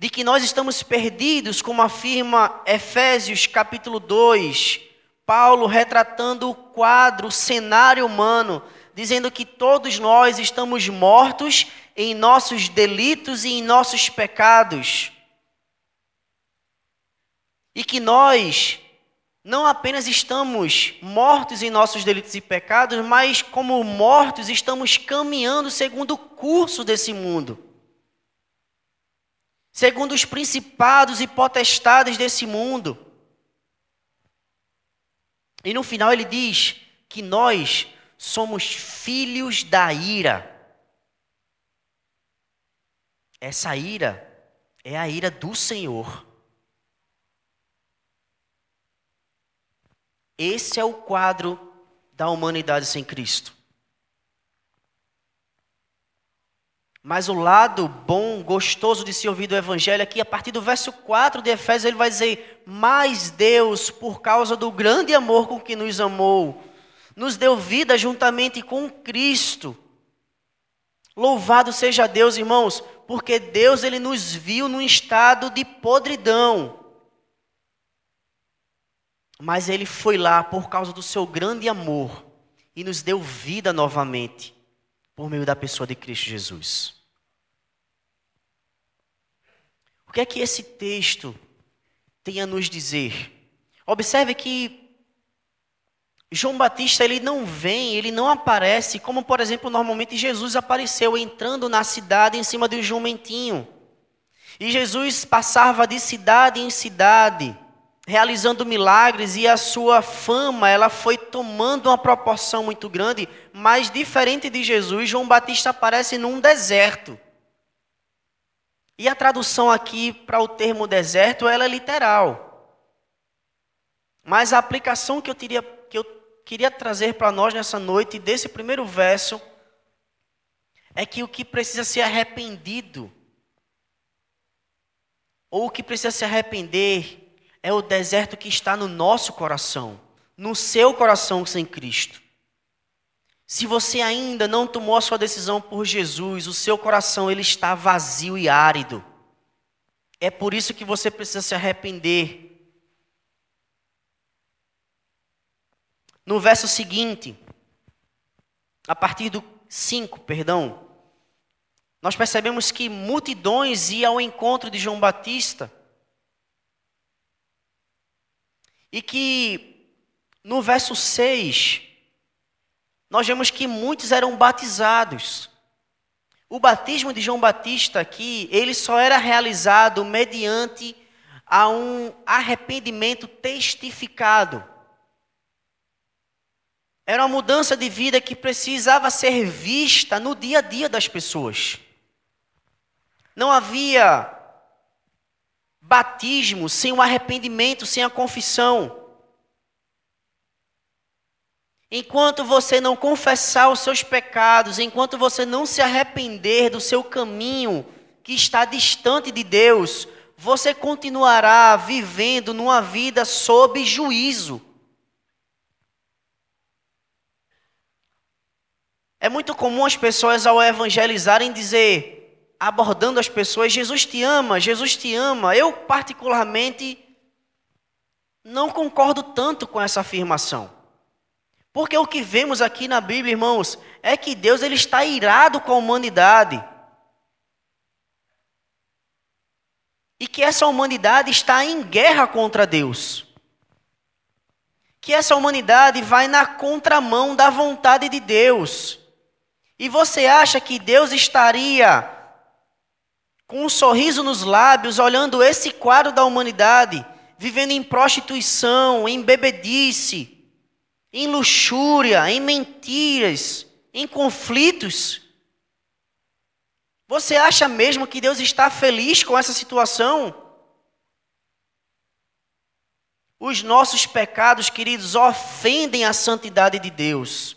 de que nós estamos perdidos, como afirma Efésios capítulo 2, Paulo retratando o quadro, o cenário humano, dizendo que todos nós estamos mortos em nossos delitos e em nossos pecados. E que nós não apenas estamos mortos em nossos delitos e pecados, mas como mortos estamos caminhando segundo o curso desse mundo. Segundo os principados e potestades desse mundo. E no final ele diz que nós somos filhos da ira. Essa ira é a ira do Senhor. Esse é o quadro da humanidade sem Cristo. Mas o lado bom, gostoso de se ouvir do Evangelho aqui, a partir do verso 4 de Efésios, ele vai dizer: Mas Deus, por causa do grande amor com que nos amou, nos deu vida juntamente com Cristo. Louvado seja Deus, irmãos, porque Deus ele nos viu num estado de podridão. Mas ele foi lá por causa do seu grande amor e nos deu vida novamente por meio da pessoa de Cristo Jesus. O que é que esse texto tem a nos dizer? Observe que João Batista ele não vem, ele não aparece como, por exemplo, normalmente Jesus apareceu entrando na cidade em cima de um jumentinho. E Jesus passava de cidade em cidade realizando milagres e a sua fama ela foi tomando uma proporção muito grande, mas diferente de Jesus, João Batista aparece num deserto. E a tradução aqui para o termo deserto ela é literal. Mas a aplicação que eu, teria, que eu queria trazer para nós nessa noite, desse primeiro verso, é que o que precisa ser arrependido, ou o que precisa se arrepender, é o deserto que está no nosso coração, no seu coração sem Cristo. Se você ainda não tomou a sua decisão por Jesus, o seu coração ele está vazio e árido. É por isso que você precisa se arrepender. No verso seguinte, a partir do 5, perdão, nós percebemos que multidões iam ao encontro de João Batista E que no verso 6, nós vemos que muitos eram batizados. O batismo de João Batista aqui, ele só era realizado mediante a um arrependimento testificado. Era uma mudança de vida que precisava ser vista no dia a dia das pessoas. Não havia batismo sem o arrependimento, sem a confissão. Enquanto você não confessar os seus pecados, enquanto você não se arrepender do seu caminho que está distante de Deus, você continuará vivendo numa vida sob juízo. É muito comum as pessoas ao evangelizarem dizer, abordando as pessoas, Jesus te ama, Jesus te ama. Eu particularmente não concordo tanto com essa afirmação. Porque o que vemos aqui na Bíblia, irmãos, é que Deus ele está irado com a humanidade. E que essa humanidade está em guerra contra Deus. Que essa humanidade vai na contramão da vontade de Deus. E você acha que Deus estaria com um sorriso nos lábios, olhando esse quadro da humanidade, vivendo em prostituição, em bebedice, em luxúria, em mentiras, em conflitos. Você acha mesmo que Deus está feliz com essa situação? Os nossos pecados, queridos, ofendem a santidade de Deus.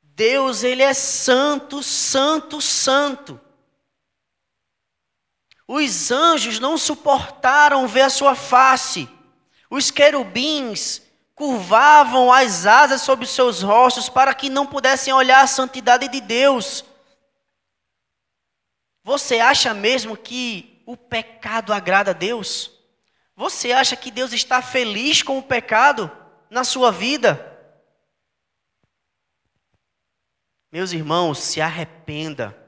Deus, ele é santo, santo, santo. Os anjos não suportaram ver a sua face. Os querubins curvavam as asas sobre seus rostos para que não pudessem olhar a santidade de Deus. Você acha mesmo que o pecado agrada a Deus? Você acha que Deus está feliz com o pecado na sua vida? Meus irmãos, se arrependa.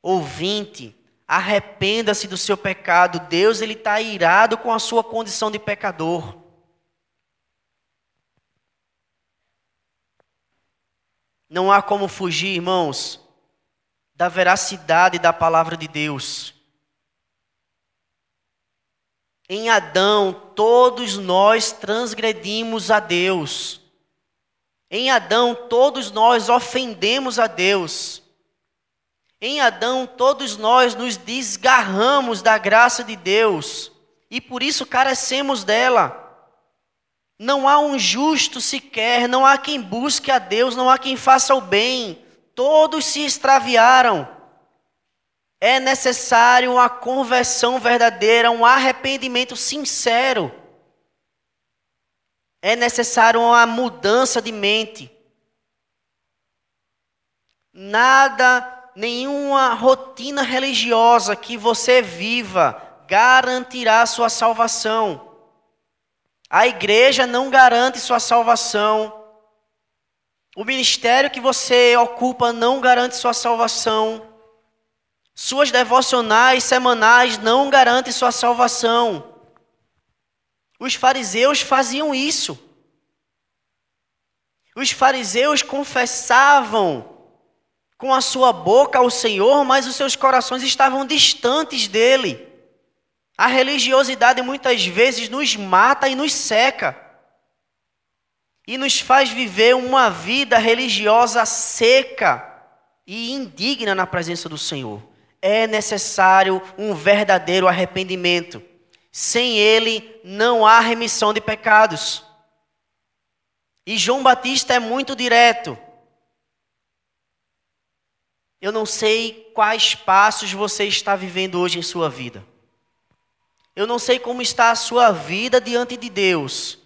Ouvinte, arrependa-se do seu pecado. Deus ele está irado com a sua condição de pecador. Não há como fugir, irmãos, da veracidade da palavra de Deus. Em Adão, todos nós transgredimos a Deus. Em Adão, todos nós ofendemos a Deus. Em Adão, todos nós nos desgarramos da graça de Deus e por isso carecemos dela. Não há um justo sequer, não há quem busque a Deus, não há quem faça o bem. Todos se extraviaram. É necessário uma conversão verdadeira, um arrependimento sincero. É necessário uma mudança de mente. Nada, nenhuma rotina religiosa que você viva garantirá sua salvação. A igreja não garante sua salvação. O ministério que você ocupa não garante sua salvação. Suas devocionais semanais não garantem sua salvação. Os fariseus faziam isso. Os fariseus confessavam com a sua boca ao Senhor, mas os seus corações estavam distantes dele. A religiosidade muitas vezes nos mata e nos seca. E nos faz viver uma vida religiosa seca e indigna na presença do Senhor. É necessário um verdadeiro arrependimento. Sem ele não há remissão de pecados. E João Batista é muito direto. Eu não sei quais passos você está vivendo hoje em sua vida. Eu não sei como está a sua vida diante de Deus.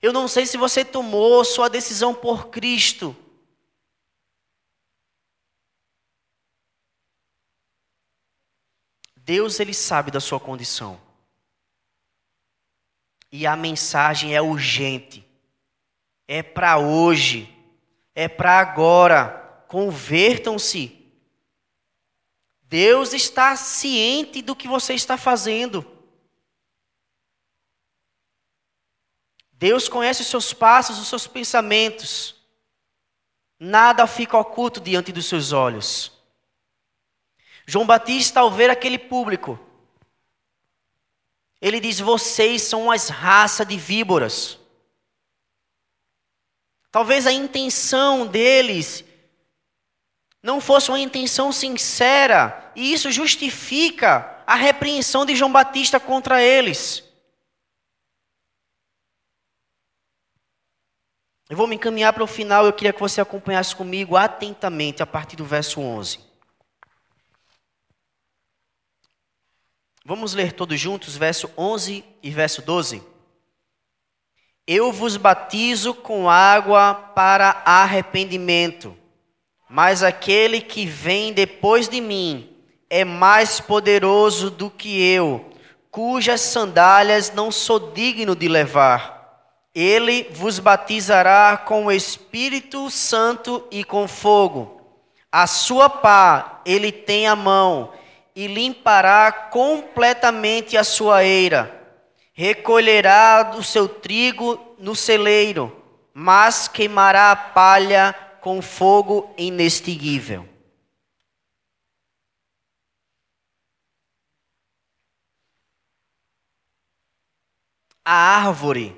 Eu não sei se você tomou sua decisão por Cristo. Deus ele sabe da sua condição. E a mensagem é urgente. É para hoje. É para agora. Convertam-se. Deus está ciente do que você está fazendo. Deus conhece os seus passos, os seus pensamentos. Nada fica oculto diante dos seus olhos. João Batista, ao ver aquele público, ele diz: Vocês são as raças de víboras. Talvez a intenção deles não fosse uma intenção sincera, e isso justifica a repreensão de João Batista contra eles. Eu vou me encaminhar para o final, eu queria que você acompanhasse comigo atentamente a partir do verso 11. Vamos ler todos juntos, verso 11 e verso 12. Eu vos batizo com água para arrependimento, mas aquele que vem depois de mim é mais poderoso do que eu, cujas sandálias não sou digno de levar. Ele vos batizará com o Espírito Santo e com fogo. A sua pá ele tem a mão e limpará completamente a sua eira. Recolherá o seu trigo no celeiro, mas queimará a palha com fogo inextinguível. A árvore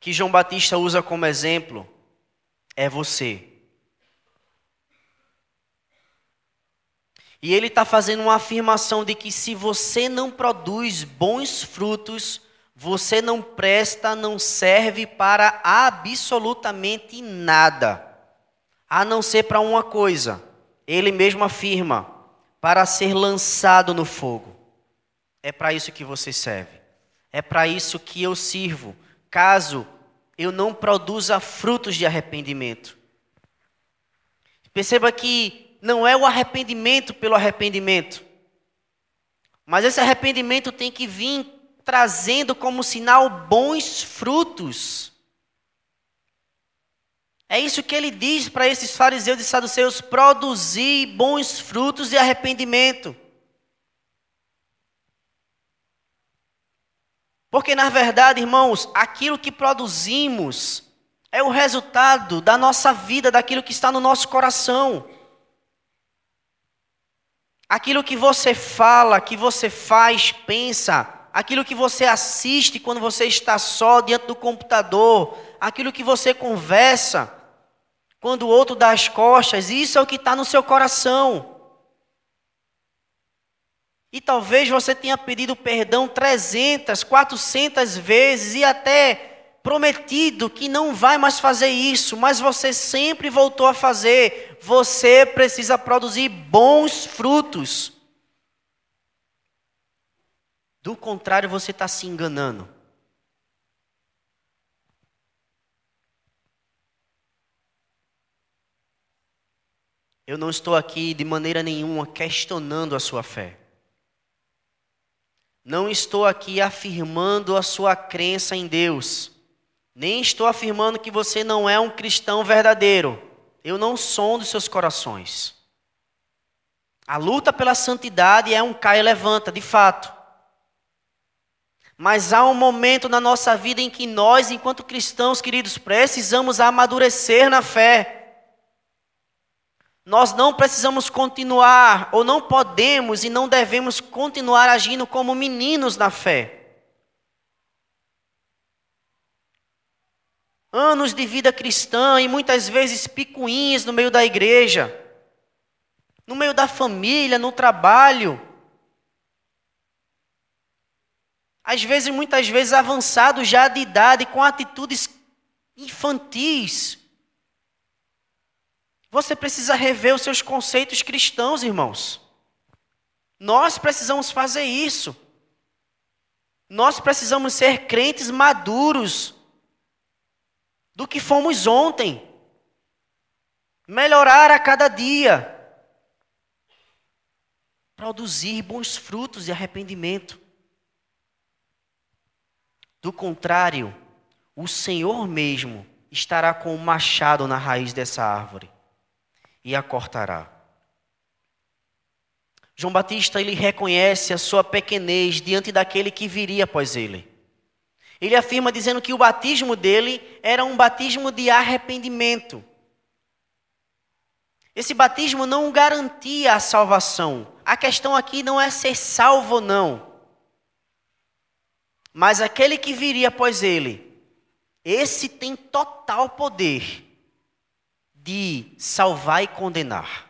que João Batista usa como exemplo é você. E ele está fazendo uma afirmação de que se você não produz bons frutos, você não presta, não serve para absolutamente nada, a não ser para uma coisa. Ele mesmo afirma: para ser lançado no fogo. É para isso que você serve. É para isso que eu sirvo, caso eu não produza frutos de arrependimento. Perceba que não é o arrependimento pelo arrependimento. Mas esse arrependimento tem que vir trazendo como sinal bons frutos. É isso que ele diz para esses fariseus e saduceus: produzir bons frutos de arrependimento. Porque, na verdade, irmãos, aquilo que produzimos é o resultado da nossa vida, daquilo que está no nosso coração. Aquilo que você fala, que você faz, pensa, aquilo que você assiste quando você está só diante do computador, aquilo que você conversa quando o outro dá as costas, isso é o que está no seu coração. E talvez você tenha pedido perdão 300, 400 vezes e até prometido que não vai mais fazer isso, mas você sempre voltou a fazer. Você precisa produzir bons frutos. Do contrário, você está se enganando. Eu não estou aqui de maneira nenhuma questionando a sua fé. Não estou aqui afirmando a sua crença em Deus. Nem estou afirmando que você não é um cristão verdadeiro. Eu não sou dos seus corações. A luta pela santidade é um cai e levanta, de fato. Mas há um momento na nossa vida em que nós, enquanto cristãos, queridos, precisamos amadurecer na fé. Nós não precisamos continuar, ou não podemos e não devemos continuar agindo como meninos na fé. anos de vida cristã e muitas vezes picuinhas no meio da igreja, no meio da família, no trabalho. Às vezes, muitas vezes avançados já de idade, com atitudes infantis. Você precisa rever os seus conceitos cristãos, irmãos. Nós precisamos fazer isso. Nós precisamos ser crentes maduros do que fomos ontem. Melhorar a cada dia. Produzir bons frutos de arrependimento. Do contrário, o Senhor mesmo estará com o machado na raiz dessa árvore e a cortará. João Batista ele reconhece a sua pequenez diante daquele que viria após ele. Ele afirma dizendo que o batismo dele era um batismo de arrependimento. Esse batismo não garantia a salvação. A questão aqui não é ser salvo ou não. Mas aquele que viria após ele, esse tem total poder de salvar e condenar.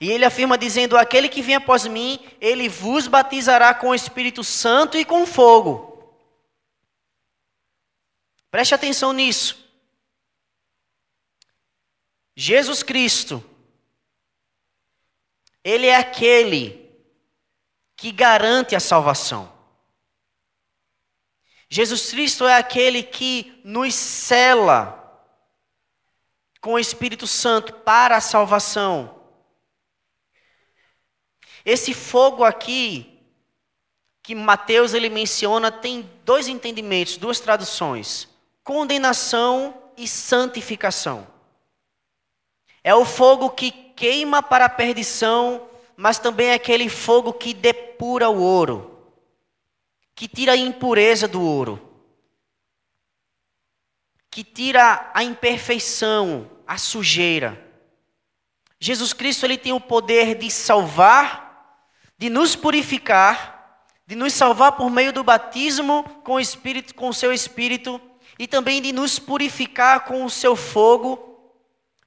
E ele afirma dizendo: Aquele que vem após mim, ele vos batizará com o Espírito Santo e com fogo. Preste atenção nisso. Jesus Cristo, Ele é aquele que garante a salvação. Jesus Cristo é aquele que nos cela com o Espírito Santo para a salvação. Esse fogo aqui que Mateus ele menciona tem dois entendimentos, duas traduções: condenação e santificação. É o fogo que queima para a perdição, mas também é aquele fogo que depura o ouro, que tira a impureza do ouro, que tira a imperfeição, a sujeira. Jesus Cristo ele tem o poder de salvar, de nos purificar, de nos salvar por meio do batismo com o Espírito, com o seu Espírito, e também de nos purificar com o seu fogo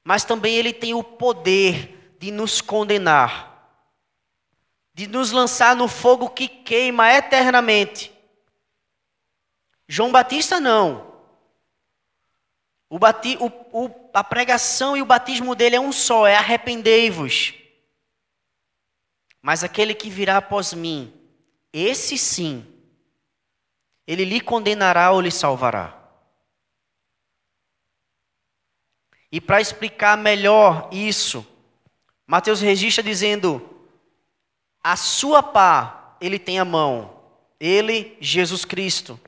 mas também ele tem o poder de nos condenar, de nos lançar no fogo que queima eternamente. João Batista não. O bati, o, o, a pregação e o batismo dele é um só, é arrependei-vos. Mas aquele que virá após mim, esse sim, ele lhe condenará ou lhe salvará. E para explicar melhor isso, Mateus registra dizendo: a sua pá ele tem a mão, ele, Jesus Cristo,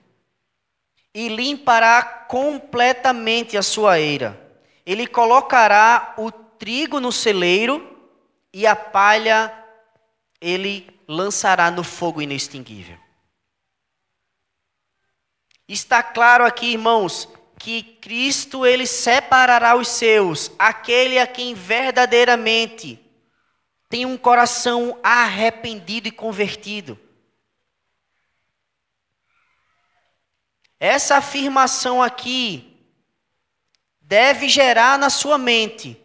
e limpará completamente a sua eira. Ele colocará o trigo no celeiro e a palha ele lançará no fogo inextinguível. Está claro aqui, irmãos, que Cristo ele separará os seus, aquele a quem verdadeiramente tem um coração arrependido e convertido. Essa afirmação aqui deve gerar na sua mente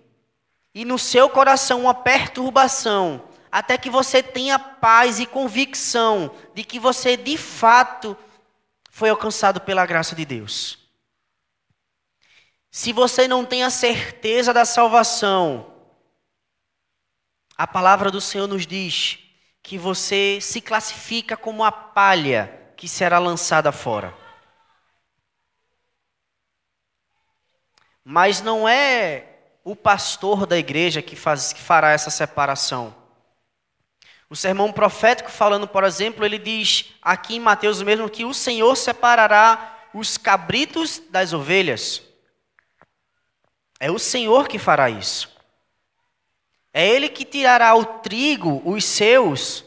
e no seu coração uma perturbação, até que você tenha paz e convicção de que você de fato foi alcançado pela graça de Deus. Se você não tem a certeza da salvação, a palavra do Senhor nos diz que você se classifica como a palha que será lançada fora. Mas não é o pastor da igreja que, faz, que fará essa separação. O sermão profético, falando, por exemplo, ele diz aqui em Mateus mesmo que o Senhor separará os cabritos das ovelhas. É o Senhor que fará isso. É Ele que tirará o trigo, os seus,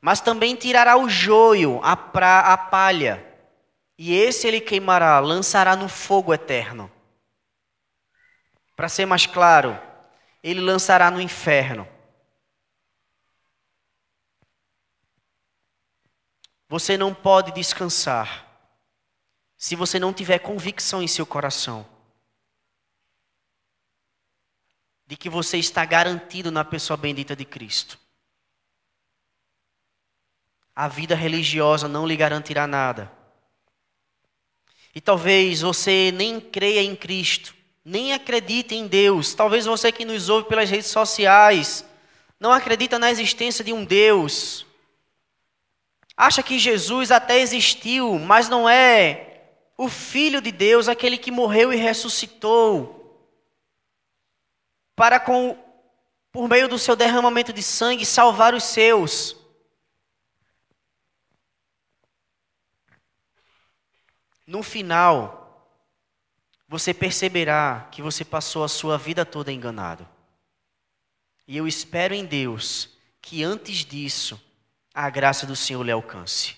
mas também tirará o joio, a, pra, a palha. E esse Ele queimará, lançará no fogo eterno. Para ser mais claro, Ele lançará no inferno. Você não pode descansar se você não tiver convicção em seu coração de que você está garantido na pessoa bendita de Cristo. A vida religiosa não lhe garantirá nada. E talvez você nem creia em Cristo, nem acredite em Deus. Talvez você que nos ouve pelas redes sociais não acredita na existência de um Deus. Acha que Jesus até existiu, mas não é o Filho de Deus, aquele que morreu e ressuscitou para com por meio do seu derramamento de sangue salvar os seus. No final, você perceberá que você passou a sua vida toda enganado. E eu espero em Deus que antes disso a graça do Senhor lhe alcance.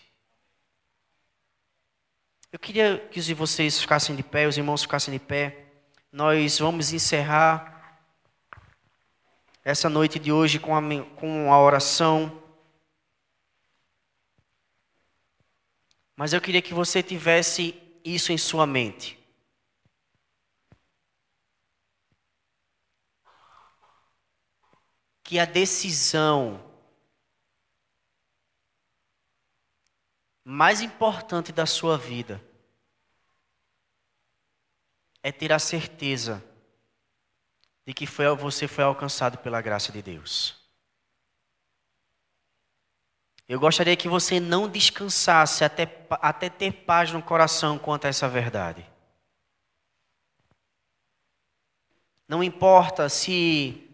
Eu queria que vocês ficassem de pé, os irmãos ficassem de pé. Nós vamos encerrar essa noite de hoje com a, com a oração. Mas eu queria que você tivesse isso em sua mente. Que a decisão mais importante da sua vida é ter a certeza de que foi, você foi alcançado pela graça de Deus. Eu gostaria que você não descansasse até, até ter paz no coração quanto a essa verdade. Não importa se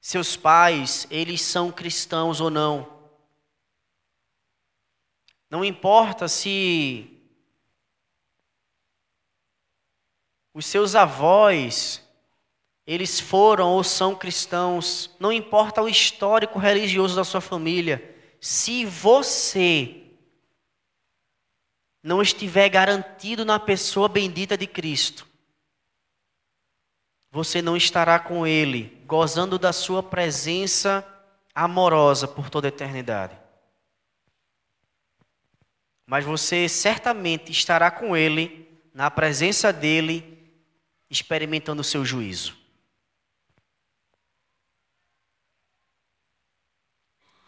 seus pais, eles são cristãos ou não. Não importa se os seus avós eles foram ou são cristãos, não importa o histórico religioso da sua família, se você não estiver garantido na pessoa bendita de Cristo, você não estará com Ele, gozando da Sua presença amorosa por toda a eternidade mas você certamente estará com Ele, na presença dEle, experimentando o seu juízo.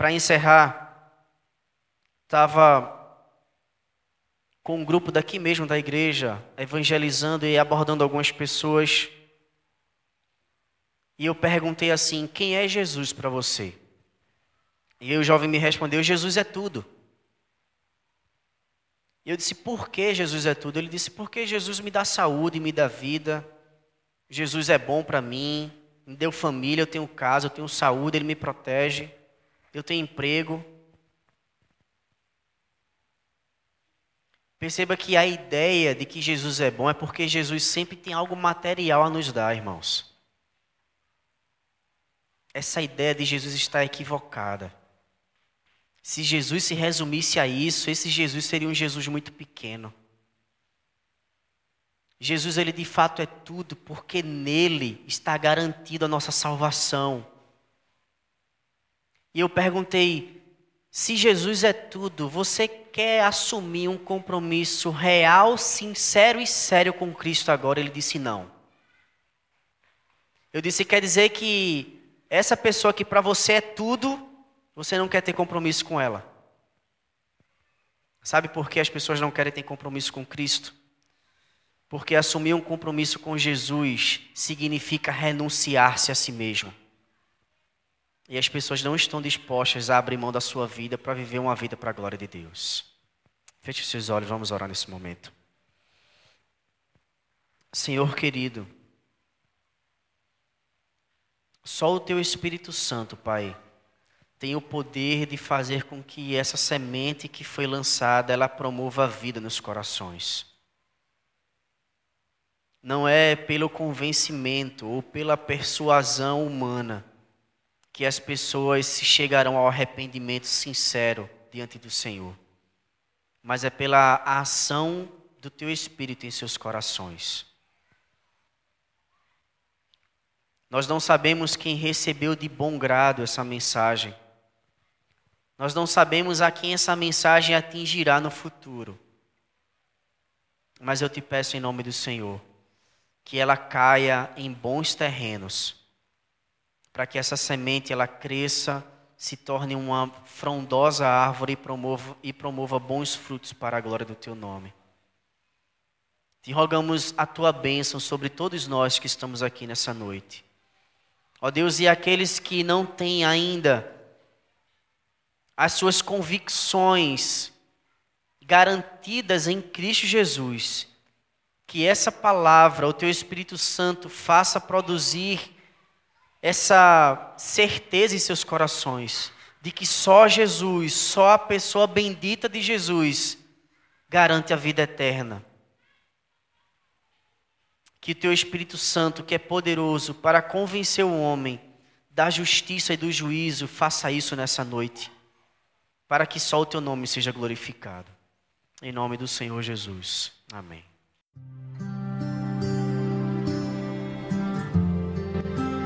Para encerrar, estava com um grupo daqui mesmo da igreja, evangelizando e abordando algumas pessoas. E eu perguntei assim: quem é Jesus para você? E o jovem me respondeu: Jesus é tudo. E eu disse: Por que Jesus é tudo? Ele disse: Porque Jesus me dá saúde, me dá vida. Jesus é bom para mim, me deu família, eu tenho casa, eu tenho saúde, Ele me protege, eu tenho emprego. Perceba que a ideia de que Jesus é bom é porque Jesus sempre tem algo material a nos dar, irmãos. Essa ideia de Jesus está equivocada. Se Jesus se resumisse a isso, esse Jesus seria um Jesus muito pequeno. Jesus, ele de fato é tudo, porque nele está garantida a nossa salvação. E eu perguntei: se Jesus é tudo, você quer assumir um compromisso real, sincero e sério com Cristo agora? Ele disse: não. Eu disse: quer dizer que essa pessoa que para você é tudo, você não quer ter compromisso com ela. Sabe por que as pessoas não querem ter compromisso com Cristo? Porque assumir um compromisso com Jesus significa renunciar-se a si mesmo. E as pessoas não estão dispostas a abrir mão da sua vida para viver uma vida para a glória de Deus. Feche seus olhos, vamos orar nesse momento. Senhor querido, só o Teu Espírito Santo, Pai, tem o poder de fazer com que essa semente que foi lançada, ela promova a vida nos corações. Não é pelo convencimento ou pela persuasão humana que as pessoas se chegarão ao arrependimento sincero diante do Senhor, mas é pela ação do teu espírito em seus corações. Nós não sabemos quem recebeu de bom grado essa mensagem, nós não sabemos a quem essa mensagem atingirá no futuro. Mas eu te peço em nome do Senhor que ela caia em bons terrenos, para que essa semente ela cresça, se torne uma frondosa árvore e promova, e promova bons frutos para a glória do teu nome. Te rogamos a tua bênção sobre todos nós que estamos aqui nessa noite. Ó Deus, e aqueles que não têm ainda as suas convicções garantidas em Cristo Jesus, que essa palavra, o teu Espírito Santo, faça produzir essa certeza em seus corações de que só Jesus, só a pessoa bendita de Jesus garante a vida eterna. Que o teu Espírito Santo, que é poderoso para convencer o homem da justiça e do juízo, faça isso nessa noite para que só o teu nome seja glorificado. Em nome do Senhor Jesus. Amém.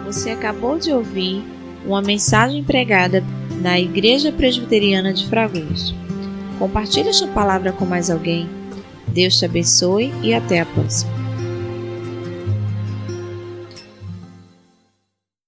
Você acabou de ouvir uma mensagem pregada na Igreja Presbiteriana de Fragoso. Compartilhe esta palavra com mais alguém. Deus te abençoe e até a próxima.